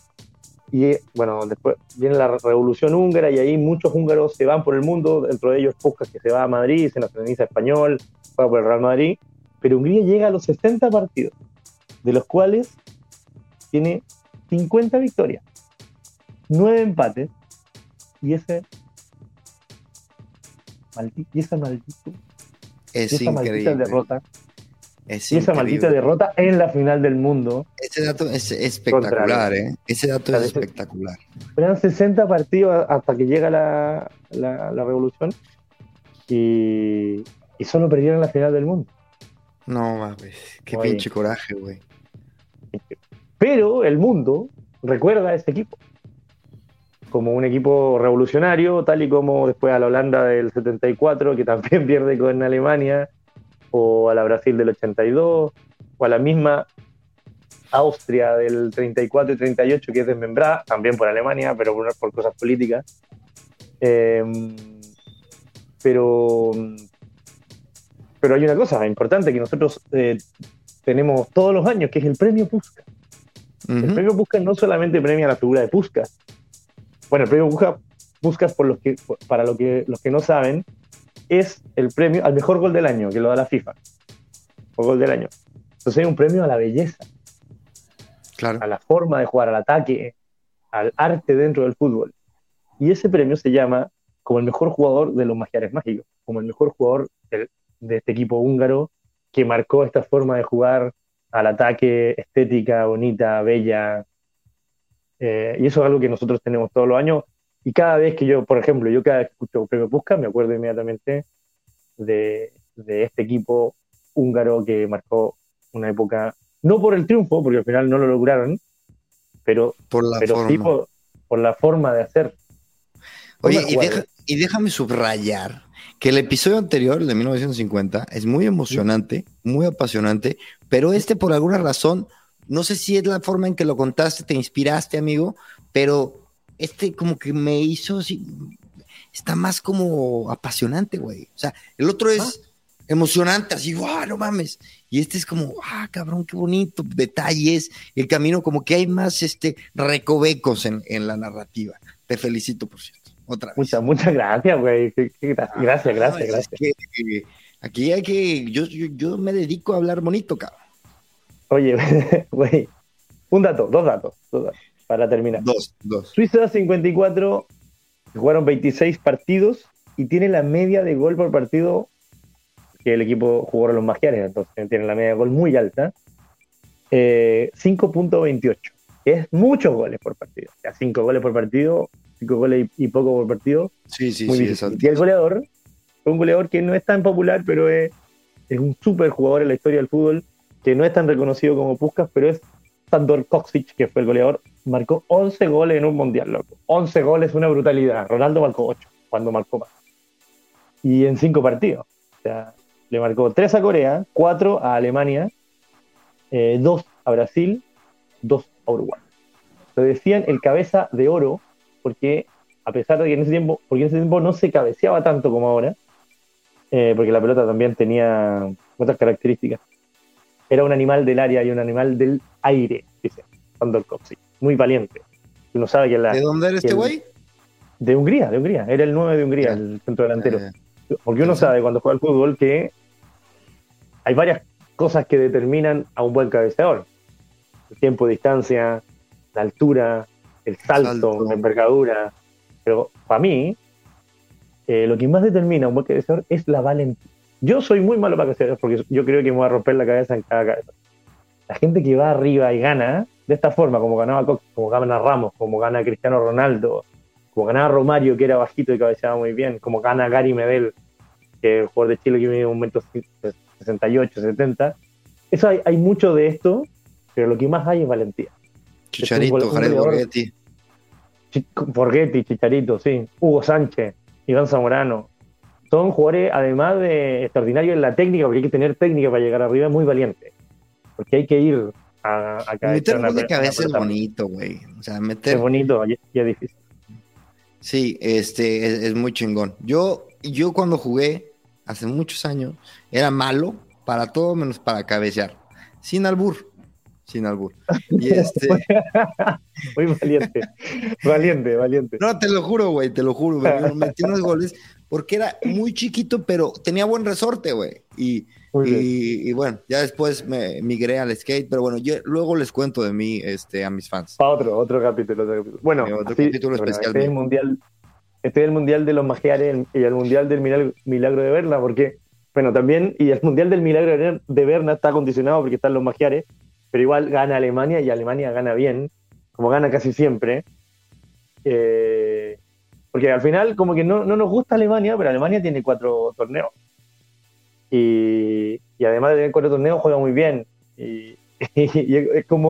y bueno, después viene la revolución húngara y ahí muchos húngaros se van por el mundo, dentro de ellos Puskas que se va a Madrid, se nacionaliza español, juega por el Real Madrid, pero Hungría llega a los 60 partidos, de los cuales tiene 50 victorias, 9 empates y ese y esa maldita, es esa maldita derrota. y esa maldita derrota en la final del mundo. Ese dato es espectacular, ¿eh? Ese dato es espectacular. Eran 60 partidos hasta que llega la, la, revolución y, y, solo perdieron la final del mundo. No mames, qué pinche coraje, güey. Pero el mundo recuerda a ese equipo como un equipo revolucionario, tal y como después a la Holanda del 74, que también pierde con Alemania, o a la Brasil del 82, o a la misma Austria del 34 y 38, que es desmembrada, también por Alemania, pero por, cosas políticas. Em, pero, pero hay una cosa importante que nosotros eh, tenemos todos los años, que es el premio Puskas. El premio Puskas no solamente premia la figura de Puskas, bueno, el premio Buscas, por los que, para lo que, los que no saben, es el premio al mejor gol del año, que lo da la FIFA. O gol del año. Entonces hay un premio a la belleza. Claro. A la forma de jugar, al ataque, al arte dentro del fútbol. Y ese premio se llama como el mejor jugador de los magiares mágicos, como el mejor jugador de este equipo húngaro que marcó esta forma de jugar al ataque, estética, bonita, bella, eh, y eso es algo que nosotros tenemos todos los años. Y cada vez que yo, por ejemplo, yo cada vez que escucho Premio Pusca, me acuerdo inmediatamente de, de, este equipo húngaro que marcó una época, no por el triunfo, porque al final no lo lograron, pero, por la pero forma. sí por, la forma de hacer. Oye, y, y, déjame subrayar que el episodio anterior, el de 1950, es muy emocionante, muy apasionante, pero este por alguna razón no sé si es la forma en que lo contaste, te inspiraste, amigo, pero este como que me hizo así, está más como apasionante, güey. O sea, el otro es ah. emocionante, así, ¡guau, no mames! Y este es como, ¡ah, cabrón, qué bonito! Detalles, el camino, como que hay más este, recovecos en, la narrativa. Te felicito, por cierto. Otra vez. Muchas, muchas gracias, güey. Gracias, gracias, gracias. aquí hay que, yo, yo me dedico a hablar bonito, cabrón. Oye, güey, un dato, dos datos, para terminar. Dos, dos. Suiza 54, jugaron 26 partidos y tiene la media de gol por partido que el equipo jugó a los magiares, entonces tiene la media de gol muy alta. 5.28, eh, es muchos goles por partido. O sea, 5 goles por partido, 5 goles y, poco por partido. Sí, sí, sí. Y el goleador, un goleador que no es tan popular, pero es es un súper jugador en la historia del fútbol, que no es tan reconocido como Puskas, pero es Sandor Koksic, que fue el goleador, marcó 11 goles en un mundial, loco. 11 goles, una brutalidad. Ronaldo marcó 8 cuando marcó más. Y en 5 partidos. O sea, le marcó 3 a Corea, 4 a Alemania, 2 eh, a Brasil, 2 a Uruguay. Lo decían el cabeza de oro, porque a pesar de que en ese tiempo, porque en ese tiempo no se cabeceaba tanto como ahora, eh, porque la pelota también tenía otras características. Era un animal del área y un animal del aire, dice Sandor. Muy valiente. Uno sabe que la, ¿De dónde era este güey? De Hungría, de Hungría. Era el 9 de Hungría, el centro delantero. Porque uno sabe cuando juega al fútbol que hay varias cosas que determinan a un buen cabeceador. El tiempo, distancia, la altura, el salto, la envergadura. Pero para mí, eh, lo que más determina un buen cabeceador es la valentía. Yo soy muy malo para cabecear porque yo creo que me voy a romper la cabeza en cada cabeza. La gente que va arriba y gana de esta forma, como ganaba Cox, como gana Ramos, como gana Cristiano Ronaldo, como ganaba Romario, que era bajito y cabeceaba muy bien, como gana Gary Medel, que es el jugador de Chile que mide un metro 68, 70. Eso hay, hay mucho de esto, pero lo que más hay es valentía. Chicharito, Jared Borghetti. Borghetti, Chicharito, sí. Hugo Sánchez, Iván Zamorano. Son jugadores, además de extraordinarios en la técnica, porque hay que tener técnica para llegar arriba, muy valiente. Porque hay que ir a, a Meter gol de cabeza es bonito, güey. O sea, meter. Es bonito y, es difícil. Sí, este, es, es, muy chingón. Yo, yo cuando jugué, hace muchos años, era malo para todo menos para cabecear. Sin albur sin albur. Y este... Muy valiente, valiente, valiente. No, te lo juro, güey, te lo juro, güey. Metí unos goles porque era muy chiquito, pero tenía buen resorte, güey. Y, y, bueno, ya después me migré al skate, pero bueno, yo luego les cuento de mí este, a mis fans. otro, otro capítulo, otro capítulo. Bueno, otro capítulo especial. Este es el mundial, este es el mundial de los magiares y el mundial del milagro, milagro de Berna, porque, bueno, también, y el mundial del milagro de Berna está condicionado porque están los magiares, pero igual gana Alemania y Alemania gana bien, como gana casi siempre. Eh, porque al final, como que no, no, nos gusta Alemania, pero Alemania tiene cuatro torneos. Y, además de tener cuatro torneos, juega muy bien. Y es como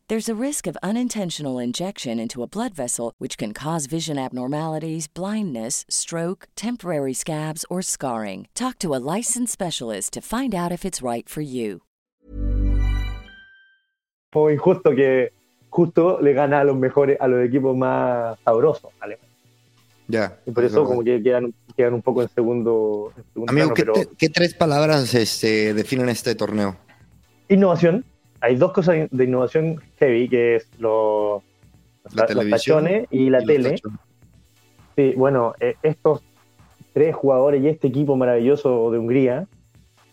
There's a risk of unintentional injection into a blood vessel, which can cause vision abnormalities, blindness, stroke, temporary scabs, or scarring. Talk to a licensed specialist to find out if it's right for you. O injusto que justo le gana a los mejores, a los equipos más sabrosos, Alemania. Ya. Y por eso, como que quedan, quedan, un poco en segundo. En segundo Amigo, plano, ¿qué, pero... te, ¿qué, tres palabras este, definen este torneo? Innovación hay dos cosas de innovación heavy, que es los, la los tachones y la y tele. Sí, bueno, eh, estos tres jugadores y este equipo maravilloso de Hungría,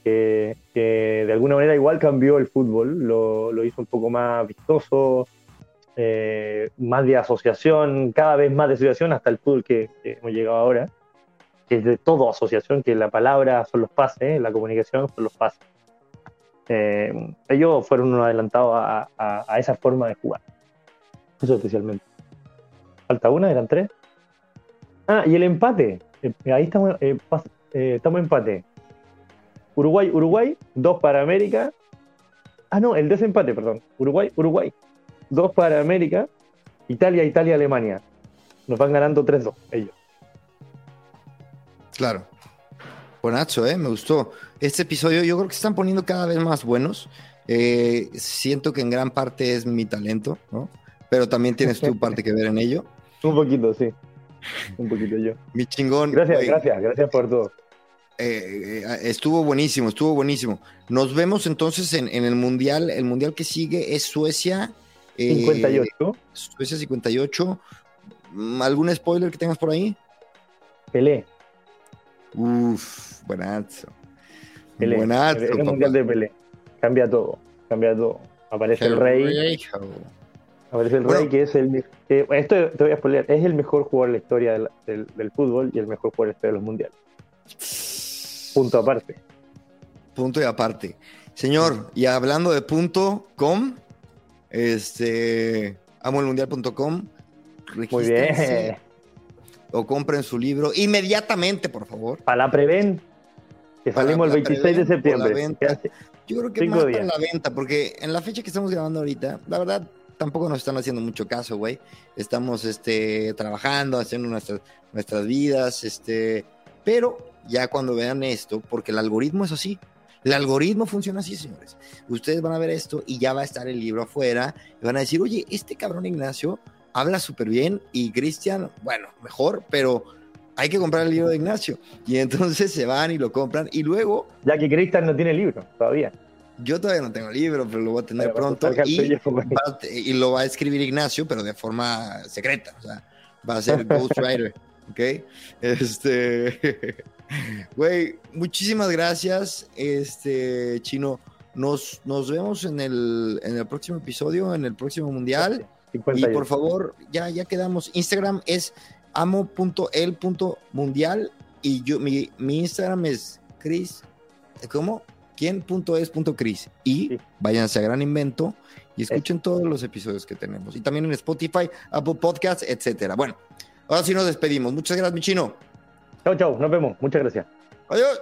que, que de alguna manera igual cambió el fútbol, lo, lo hizo un poco más vistoso, eh, más de asociación, cada vez más de asociación hasta el fútbol que, que hemos llegado ahora, que es de todo asociación, que la palabra son los pases, la comunicación son los pases. Eh, ellos fueron unos adelantados a, a, a, esa forma de jugar. Eso especialmente. Falta una, eran tres. Ah, y el empate. Eh, ahí estamos, eh, eh, estamos empate. Uruguay, Uruguay, dos para América. Ah, no, el desempate, perdón. Uruguay, Uruguay, dos para América. Italia, Italia, Alemania. Nos van ganando 3-2 ellos. Claro. Buenazo, ¿eh? Me gustó. Este episodio yo creo que se están poniendo cada vez más buenos. Eh, siento que en gran parte es mi talento, ¿no? Pero también tienes tu parte que ver en ello. Un poquito, sí. Un poquito yo. Mi chingón. Gracias, güey. gracias, gracias por todo. Eh, eh, estuvo buenísimo, estuvo buenísimo. Nos vemos entonces en, en el mundial. El mundial que sigue es Suecia. eh, 58. Suecia 58. Mm, ¿Algún spoiler que tengas por ahí? Pelé. Uf, buenazo. Pelé. Buenazo, el, el mundial de Pelé. Cambia todo. Cambia todo. Aparece el, rey. Aparece el Bueno. rey que es el. esto te voy a spoiler. Es el mejor jugador de la historia del, del- del fútbol y el mejor jugador de la historia de los mundiales. Punto aparte. Punto y aparte. Señor, y hablando de punto com, este, amoelmundial.com, Muy bien. o compren su libro inmediatamente, por favor. Para la Preven. Que salimos el la 26 de septiembre. Yo creo que Cinco más días. para la venta, porque en la fecha que estamos grabando ahorita, la verdad, tampoco nos están haciendo mucho caso, güey. Estamos este, trabajando, haciendo nuestras, nuestras vidas, este, pero ya cuando vean esto, porque el algoritmo es así. El algoritmo funciona así, señores. Ustedes van a ver esto y ya va a estar el libro afuera y van a decir, oye, este cabrón Ignacio habla súper bien y Cristian, bueno, mejor, pero hay que comprar el libro de Ignacio. Y entonces se van y lo compran y luego Ya que Cristian no tiene libro todavía. yo todavía no tengo libro, pero lo voy a tener Pero pronto. Y, va lo va a escribir Ignacio, pero de forma secreta. O sea, va a ser Ghostwriter. ¿Ok? Este. Güey, muchísimas gracias. Este, Chino. Nos, nos vemos en el, en el próximo episodio, en el próximo mundial. Y 58. por favor, ya, ya quedamos. Instagram es amo.el.mundial y yo, mi, mi Instagram es Chris, ¿cómo? ¿Quién? Punto es punto Chris. Y Sí. váyanse a Gran Invento y escuchen todos los episodios que tenemos. Y también en Spotify, Apple Podcasts, etcétera. Bueno, ahora sí nos despedimos. Muchas gracias, mi chino. Chau, chau. Nos vemos. Muchas gracias. Adiós.